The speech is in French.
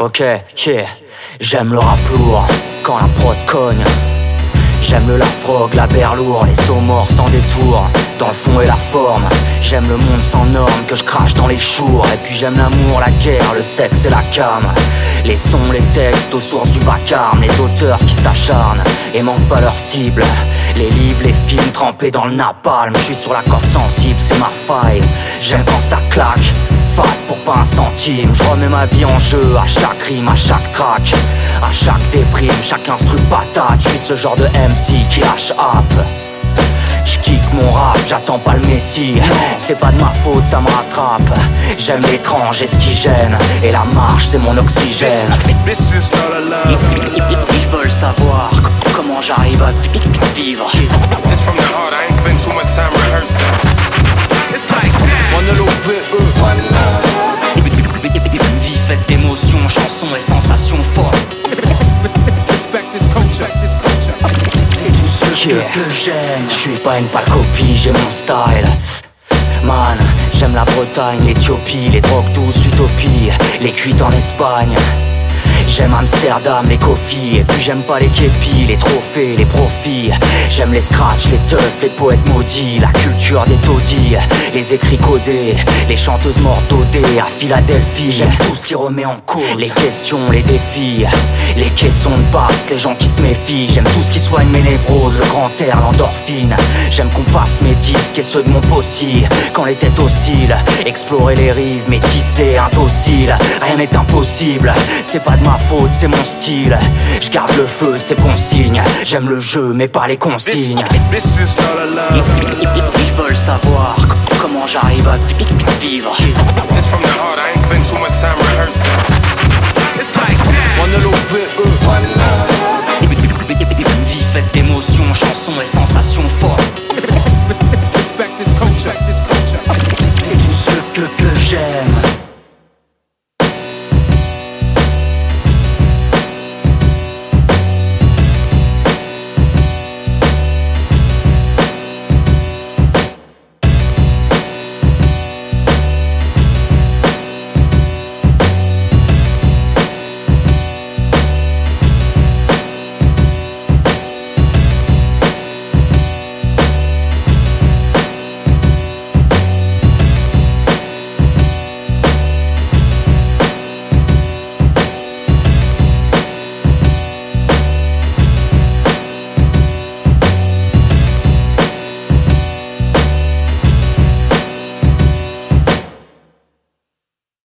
Ok, yeah. J'aime le rap lourd quand la prod cogne. J'aime le lafrog, la berlour, les sauts morts sans détour Dans le fond et la forme. J'aime le monde sans normes que je crache dans les chours. Et puis j'aime l'amour, la guerre, le sexe et la cam. Les sons, les textes aux sources du vacarme Les auteurs qui s'acharnent et manquent pas leur cible. Les livres, les films trempés dans le napalm Je suis sur la corde sensible, c'est ma faille. J'aime quand ça claque Fat pour pas un centime, je remets ma vie en jeu à chaque rime, à chaque track, à chaque déprime, chaque instru patate, je suis ce genre de MC qui lâche up. Je kick mon rap, j'attends pas le messie C'est pas de ma faute, ça me rattrape. J'aime l'étrange et ce qui gêne. Et la marche, c'est mon oxygène. Ils, ils veulent savoir comment j'arrive à vivre et sensations fortes. C'est tout ce que, que j'aime. Je suis pas une pâle copie, j'ai mon style. Man, j'aime la Bretagne, l'Éthiopie, les drogues douces, l'utopie, les cuites en Espagne J'aime Amsterdam, les coffees Et puis j'aime pas les képis, les trophées, les profits. J'aime les scratchs, les teufs, les poètes maudits La culture des taudis, les écrits codés Les chanteuses mordodées à Philadelphie. J'aime tout ce qui remet en cause Les questions, les défis Les caissons de basse, les gens qui se méfient. J'aime tout ce qui soigne mes névroses Le grand air, l'endorphine. J'aime qu'on passe mes et ceux de mon possible Quand les têtes oscillent Explorer les rives, métisser, indocile Rien n'est impossible, c'est pas de ma faute, c'est mon style. Je garde le feu, c'est bon signe. J'aime le jeu, mais pas les consignes. Ils, veulent savoir comment j'arrive à vi- vivre. On Une vie faite d'émotions, chansons et sensations fortes.